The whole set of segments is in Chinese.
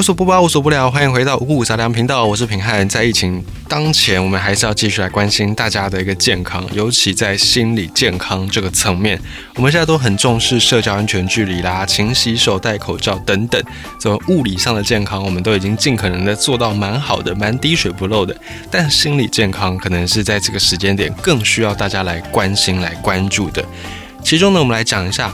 无所不包，无所不聊，欢迎回到五谷杂粮频道，我是平汉。在疫情当前，我们还是要继续来关心大家的一个健康，尤其在心理健康这个层面，我们现在都很重视社交安全距离啦，勤洗手、戴口罩等等，怎么物理上的健康，我们都已经尽可能的做到蛮好的，蛮滴水不漏的。但心理健康可能是在这个时间点更需要大家来关心、来关注的。其中呢，我们来讲一下。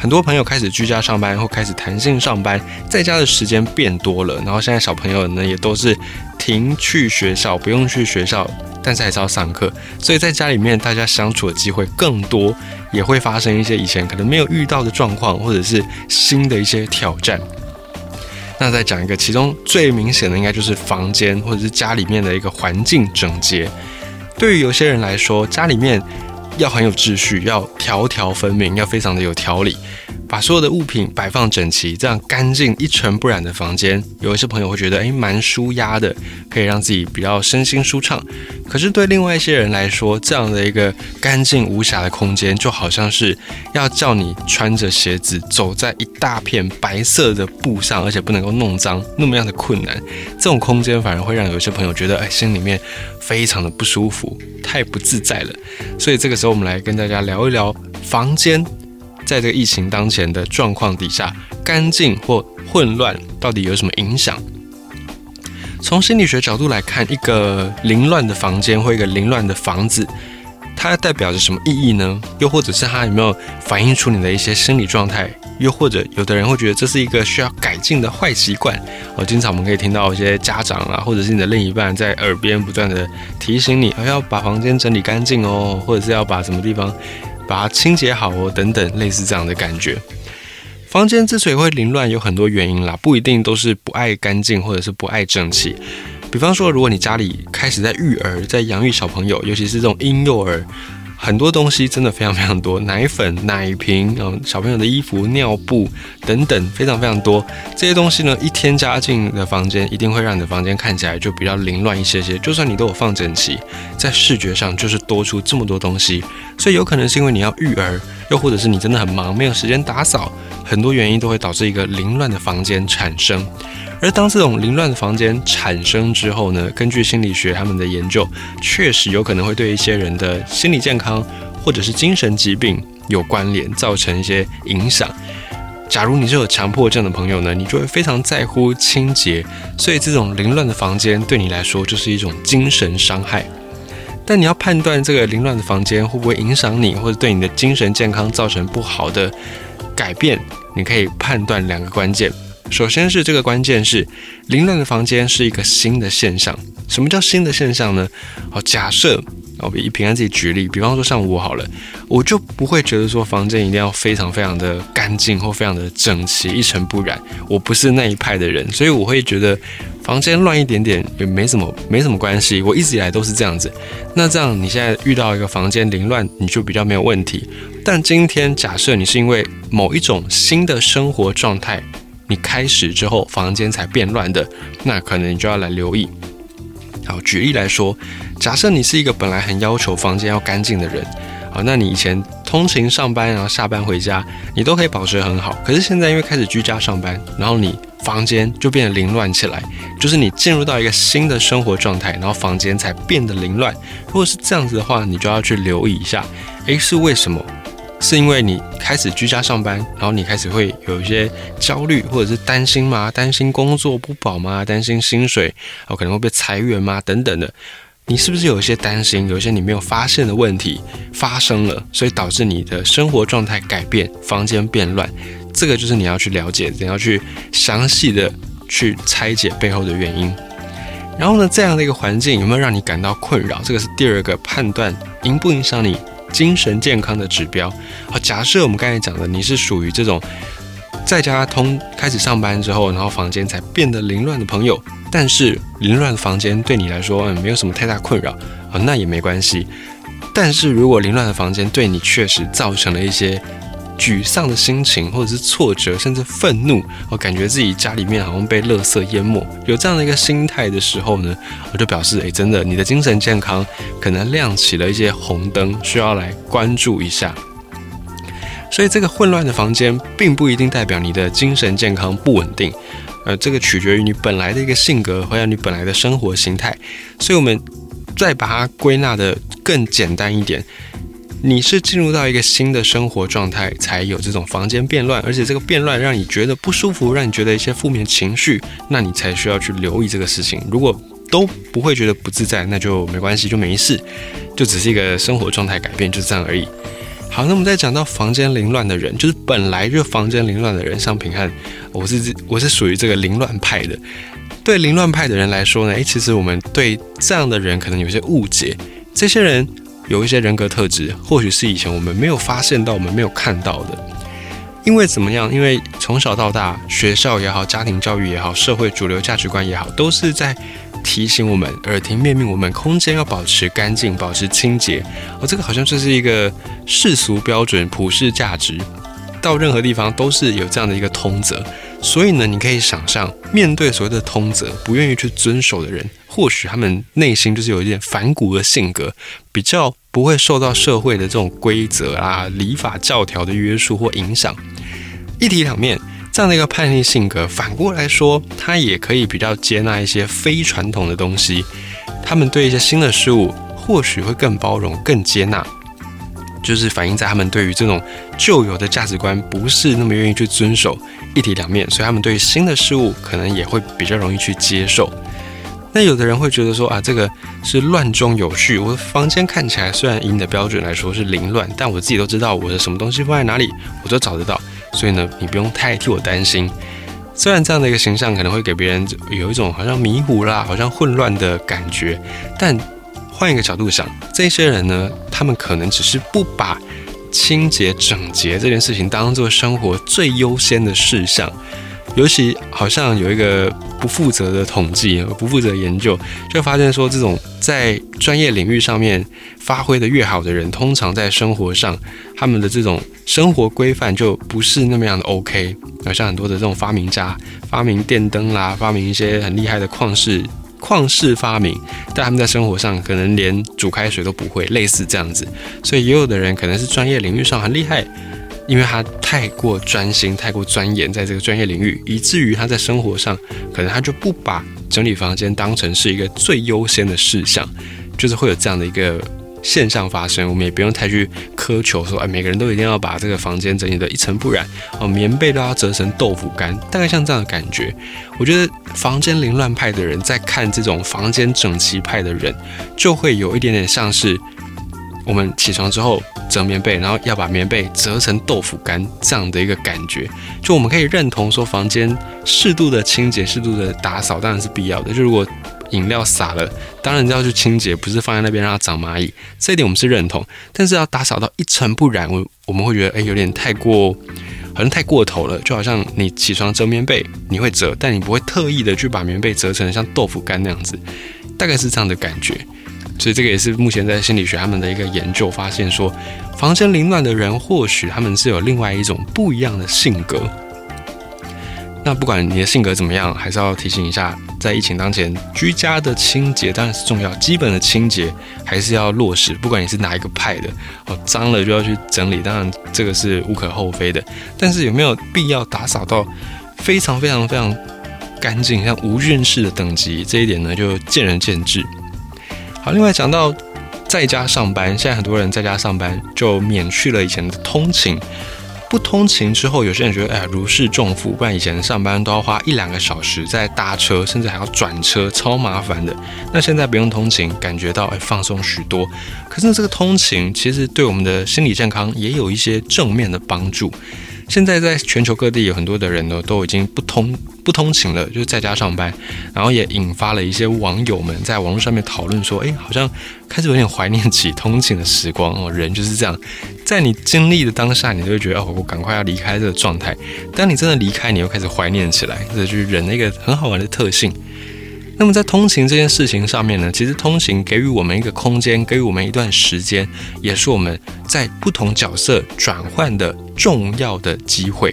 很多朋友开始居家上班或开始弹性上班，在家的时间变多了。然后现在小朋友呢也都是停去学校，不用去学校，但是还是要上课。所以在家里面大家相处的机会更多，也会发生一些以前可能没有遇到的状况，或者是新的一些挑战。那再讲一个，其中最明显的应该就是房间或者是家里面的一个环境整洁。对于有些人来说，家里面。要很有秩序，要条条分明，要非常的有条理，把所有的物品摆放整齐，这样干净一尘不染的房间，有一些朋友会觉得，哎，蛮舒压的，可以让自己比较身心舒畅。可是对另外一些人来说，这样的一个干净无瑕的空间，就好像是要叫你穿着鞋子走在一大片白色的布上，而且不能够弄脏，那么样的困难。这种空间反而会让有些朋友觉得，哎，心里面非常的不舒服。太不自在了，所以这个时候我们来跟大家聊一聊房间，在这个疫情当前的状况底下，干净或混乱到底有什么影响？从心理学角度来看，一个凌乱的房间或一个凌乱的房子。它代表着什么意义呢？又或者是它有没有反映出你的一些心理状态？又或者有的人会觉得这是一个需要改进的坏习惯。哦，经常我们可以听到一些家长啊，或者是你的另一半在耳边不断的提醒你，要把房间整理干净哦，或者是要把什么地方把它清洁好哦，等等，类似这样的感觉。房间之所以会凌乱，有很多原因啦，不一定都是不爱干净，或者是不爱整齐。比方说，如果你家里开始在育儿，在养育小朋友，尤其是这种婴幼儿，很多东西真的非常非常多，奶粉、奶瓶，嗯，小朋友的衣服、尿布等等，非常非常多。这些东西呢，一添加进你的房间，一定会让你的房间看起来就比较凌乱一些些。就算你都有放整齐，在视觉上就是多出这么多东西，所以有可能是因为你要育儿，又或者是你真的很忙，没有时间打扫，很多原因都会导致一个凌乱的房间产生。而当这种凌乱的房间产生之后呢，根据心理学他们的研究，确实有可能会对一些人的心理健康或者是精神疾病有关联，造成一些影响。假如你是有强迫症的朋友呢，你就会非常在乎清洁，所以这种凌乱的房间对你来说就是一种精神伤害。但你要判断这个凌乱的房间会不会影响你，或者对你的精神健康造成不好的改变，你可以判断两个关键。首先是这个关键是，凌乱的房间是一个新的现象。什么叫新的现象呢？好，假设我以平安自己举例，比方说像我好了，我就不会觉得说房间一定要非常非常的干净或非常的整齐、一尘不染。我不是那一派的人，所以我会觉得房间乱一点点也没什么没什么关系。我一直以来都是这样子。那这样你现在遇到一个房间凌乱，你就比较没有问题。但今天假设你是因为某一种新的生活状态。你开始之后，房间才变乱的，那可能你就要来留意。好，举例来说，假设你是一个本来很要求房间要干净的人，好，那你以前通勤上班，然后下班回家，你都可以保持很好。可是现在因为开始居家上班，然后你房间就变得凌乱起来，就是你进入到一个新的生活状态，然后房间才变得凌乱。如果是这样子的话，你就要去留意一下，诶，是为什么？是因为你开始居家上班，然后你开始会有一些焦虑或者是担心吗？担心工作不保吗？担心薪水哦可能会被裁员吗？等等的，你是不是有一些担心？有一些你没有发现的问题发生了，所以导致你的生活状态改变，房间变乱。这个就是你要去了解，你要去详细的去拆解背后的原因。然后呢，这样的一个环境有没有让你感到困扰？这个是第二个判断，影不影响你？精神健康的指标。好，假设我们刚才讲的，你是属于这种在家通开始上班之后，然后房间才变得凌乱的朋友，但是凌乱的房间对你来说，嗯，没有什么太大困扰，啊，那也没关系。但是如果凌乱的房间对你确实造成了一些。沮丧的心情，或者是挫折，甚至愤怒，我感觉自己家里面好像被垃圾淹没，有这样的一个心态的时候呢，我就表示，哎，真的，你的精神健康可能亮起了一些红灯，需要来关注一下。所以这个混乱的房间并不一定代表你的精神健康不稳定，呃，这个取决于你本来的一个性格，还有你本来的生活形态。所以我们再把它归纳的更简单一点。你是进入到一个新的生活状态，才有这种房间变乱，而且这个变乱让你觉得不舒服，让你觉得一些负面情绪，那你才需要去留意这个事情。如果都不会觉得不自在，那就没关系，就没事，就只是一个生活状态改变，就这样而已。好，那我们再讲到房间凌乱的人，就是本来就房间凌乱的人，像平汉，我是我是属于这个凌乱派的。对凌乱派的人来说呢，诶，其实我们对这样的人可能有些误解，这些人。有一些人格特质，或许是以前我们没有发现到、我们没有看到的。因为怎么样？因为从小到大，学校也好，家庭教育也好，社会主流价值观也好，都是在提醒我们、耳提面命我们，空间要保持干净、保持清洁。而这个好像就是一个世俗标准、普世价值，到任何地方都是有这样的一个通则。所以呢，你可以想象，面对所谓的通则，不愿意去遵守的人。或许他们内心就是有一点反骨的性格，比较不会受到社会的这种规则啊、礼法教条的约束或影响。一体两面这样的一个叛逆性格，反过来说，他也可以比较接纳一些非传统的东西。他们对一些新的事物，或许会更包容、更接纳，就是反映在他们对于这种旧有的价值观不是那么愿意去遵守。一体两面，所以他们对于新的事物可能也会比较容易去接受。那有的人会觉得说啊，这个是乱中有序。我的房间看起来虽然以你的标准来说是凌乱，但我自己都知道我的什么东西放在哪里，我都找得到。所以呢，你不用太替我担心。虽然这样的一个形象可能会给别人有一种好像迷糊啦、好像混乱的感觉，但换一个角度想，这些人呢，他们可能只是不把清洁整洁这件事情当做生活最优先的事项。尤其好像有一个不负责的统计，不负责研究，就发现说，这种在专业领域上面发挥的越好的人，通常在生活上，他们的这种生活规范就不是那么样的 OK。好像很多的这种发明家，发明电灯啦，发明一些很厉害的旷世旷世发明，但他们在生活上可能连煮开水都不会，类似这样子。所以也有的人可能是专业领域上很厉害。因为他太过专心、太过钻研在这个专业领域，以至于他在生活上可能他就不把整理房间当成是一个最优先的事项，就是会有这样的一个现象发生。我们也不用太去苛求说，哎，每个人都一定要把这个房间整理得一尘不染，哦，棉被都要折成豆腐干，大概像这样的感觉。我觉得房间凌乱派的人在看这种房间整齐派的人，就会有一点点像是。我们起床之后折棉被，然后要把棉被折成豆腐干这样的一个感觉，就我们可以认同说，房间适度的清洁、适度的打扫当然是必要的。就如果饮料洒了，当然要去清洁，不是放在那边让它长蚂蚁。这一点我们是认同，但是要打扫到一尘不染，我我们会觉得哎，有点太过，好像太过头了。就好像你起床折棉被，你会折，但你不会特意的去把棉被折成像豆腐干那样子，大概是这样的感觉。所以这个也是目前在心理学他们的一个研究发现说，房间凌乱的人或许他们是有另外一种不一样的性格。那不管你的性格怎么样，还是要提醒一下，在疫情当前，居家的清洁当然是重要，基本的清洁还是要落实。不管你是哪一个派的，哦，脏了就要去整理，当然这个是无可厚非的。但是有没有必要打扫到非常非常非常干净，像无菌室的等级？这一点呢，就见仁见智。好，另外讲到在家上班，现在很多人在家上班就免去了以前的通勤。不通勤之后，有些人觉得哎呀如释重负，不然以前上班都要花一两个小时在搭车，甚至还要转车，超麻烦的。那现在不用通勤，感觉到哎放松许多。可是这个通勤其实对我们的心理健康也有一些正面的帮助。现在在全球各地有很多的人呢，都已经不通不通勤了，就在家上班，然后也引发了一些网友们在网络上面讨论说，哎，好像开始有点怀念起通勤的时光哦。人就是这样，在你经历的当下，你就会觉得哦，我赶快要离开这个状态。当你真的离开，你又开始怀念起来，这就是人的一个很好玩的特性。那么在通勤这件事情上面呢，其实通勤给予我们一个空间，给予我们一段时间，也是我们在不同角色转换的重要的机会。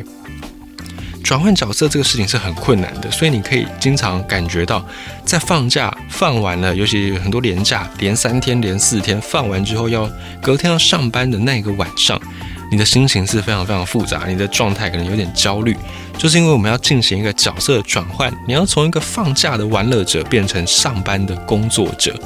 转换角色这个事情是很困难的，所以你可以经常感觉到，在放假放完了，尤其很多连假，连三天、连四天放完之后，要隔天要上班的那个晚上，你的心情是非常非常复杂，你的状态可能有点焦虑，就是因为我们要进行一个角色转换，你要从一个放假的玩乐者变成上班的工作者，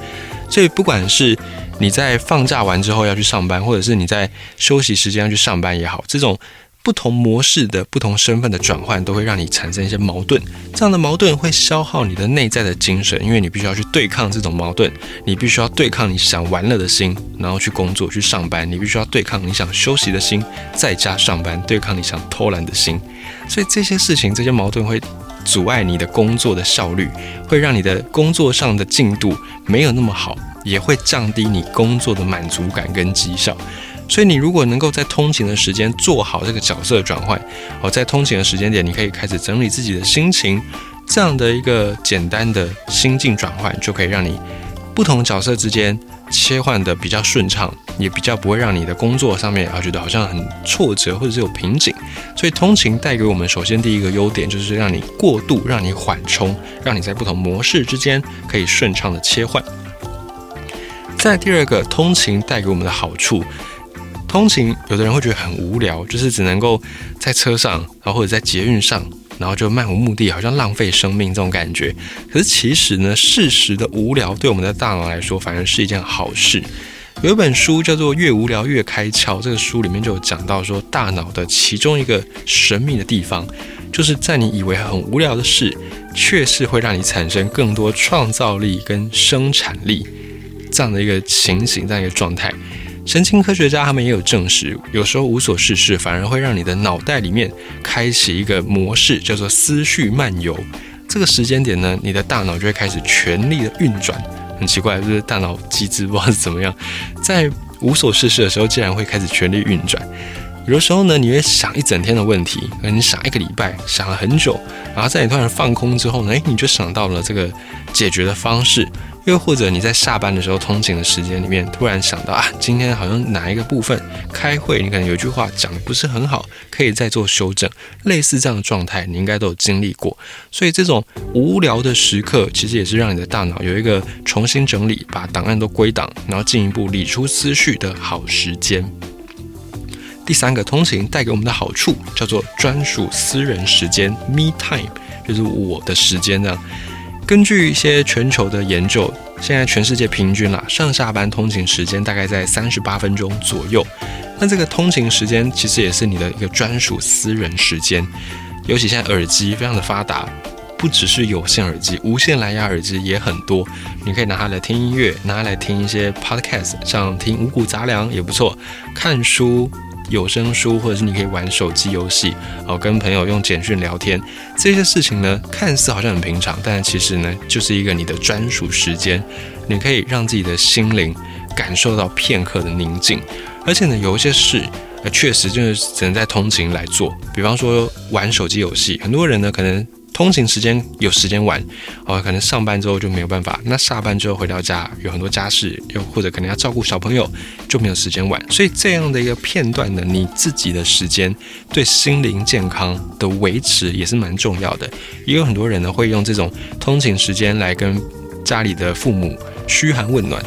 所以不管是你在放假完之后要去上班，或者是你在休息时间要去上班也好，这种。不同模式的不同身份的转换，都会让你产生一些矛盾。这样的矛盾会消耗你的内在的精神，因为你必须要去对抗这种矛盾，你必须要对抗你想玩乐的心，然后去工作去上班。你必须要对抗你想休息的心，在家上班，对抗你想偷懒的心。所以这些事情，这些矛盾会阻碍你的工作的效率，会让你的工作上的进度没有那么好，也会降低你工作的满足感跟绩效。所以你如果能够在通勤的时间做好这个角色转换，哦，在通勤的时间点，你可以开始整理自己的心情，这样的一个简单的心境转换，就可以让你不同角色之间切换的比较顺畅，也比较不会让你的工作上面啊觉得好像很挫折或者是有瓶颈。所以通勤带给我们首先第一个优点就是让你过渡，让你缓冲，让你在不同模式之间可以顺畅的切换。再第二个，通勤带给我们的好处。通勤，有的人会觉得很无聊，就是只能够在车上，然后或者在捷运上，然后就漫无目的，好像浪费生命这种感觉。可是其实呢，适时的无聊对我们的大脑来说，反而是一件好事。有一本书叫做《越无聊越开窍》，这个书里面就有讲到说，大脑的其中一个神秘的地方，就是在你以为很无聊的事，却是会让你产生更多创造力跟生产力这样的一个情形，这样一个状态。神经科学家他们也有证实，有时候无所事事反而会让你的脑袋里面开启一个模式，叫做思绪漫游。这个时间点呢，你的大脑就会开始全力的运转。很奇怪，就是大脑机制不知道是怎么样，在无所事事的时候，竟然会开始全力运转。有的时候呢，你会想一整天的问题，可能你想一个礼拜，想了很久，然后在你突然放空之后呢，诶，你就想到了这个解决的方式。又或者你在下班的时候通勤的时间里面，突然想到啊，今天好像哪一个部分开会，你可能有句话讲的不是很好，可以再做修正。类似这样的状态，你应该都有经历过。所以这种无聊的时刻，其实也是让你的大脑有一个重新整理，把档案都归档，然后进一步理出思绪的好时间。第三个通勤带给我们的好处叫做专属私人时间 （me time），就是我的时间呢。根据一些全球的研究，现在全世界平均啦上下班通勤时间大概在三十八分钟左右。那这个通勤时间其实也是你的一个专属私人时间。尤其现在耳机非常的发达，不只是有线耳机，无线蓝牙耳机也很多。你可以拿它来听音乐，拿它来听一些 podcast，像听五谷杂粮也不错，看书。有声书，或者是你可以玩手机游戏，哦，跟朋友用简讯聊天，这些事情呢，看似好像很平常，但其实呢，就是一个你的专属时间，你可以让自己的心灵感受到片刻的宁静。而且呢，有一些事，呃，确实就是只能在通勤来做，比方说玩手机游戏，很多人呢可能。通勤时间有时间玩，哦，可能上班之后就没有办法。那下班之后回到家，有很多家事，又或者可能要照顾小朋友，就没有时间玩。所以这样的一个片段的你自己的时间，对心灵健康的维持也是蛮重要的。也有很多人呢会用这种通勤时间来跟家里的父母嘘寒问暖。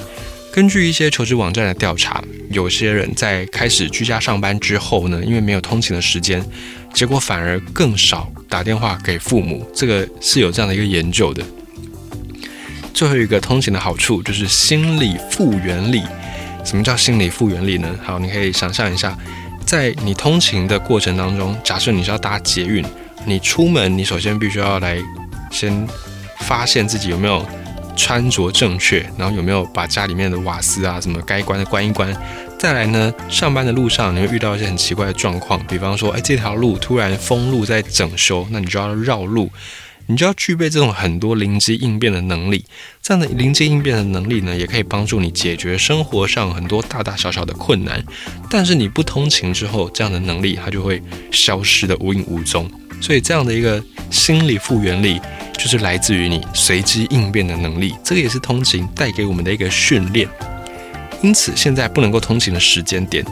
根据一些求职网站的调查，有些人在开始居家上班之后呢，因为没有通勤的时间，结果反而更少打电话给父母。这个是有这样的一个研究的。最后一个通勤的好处就是心理复原力。什么叫心理复原力呢？好，你可以想象一下，在你通勤的过程当中，假设你是要搭捷运，你出门，你首先必须要来先发现自己有没有。穿着正确，然后有没有把家里面的瓦斯啊什么该关的关一关？再来呢，上班的路上你会遇到一些很奇怪的状况，比方说，哎，这条路突然封路在整修，那你就要绕路，你就要具备这种很多灵机应变的能力。这样的灵机应变的能力呢，也可以帮助你解决生活上很多大大小小的困难。但是你不通勤之后，这样的能力它就会消失的无影无踪。所以这样的一个心理复原力。就是来自于你随机应变的能力，这个也是通勤带给我们的一个训练。因此，现在不能够通勤的时间点，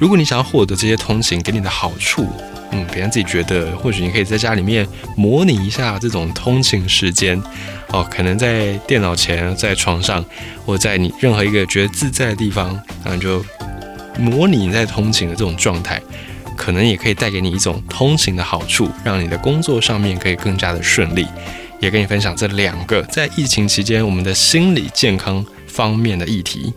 如果你想要获得这些通勤给你的好处，嗯，别人自己觉得，或许你可以在家里面模拟一下这种通勤时间，哦，可能在电脑前，在床上，或在你任何一个觉得自在的地方，然后就模拟你在通勤的这种状态，可能也可以带给你一种通勤的好处，让你的工作上面可以更加的顺利。也跟你分享这两个在疫情期间我们的心理健康方面的议题。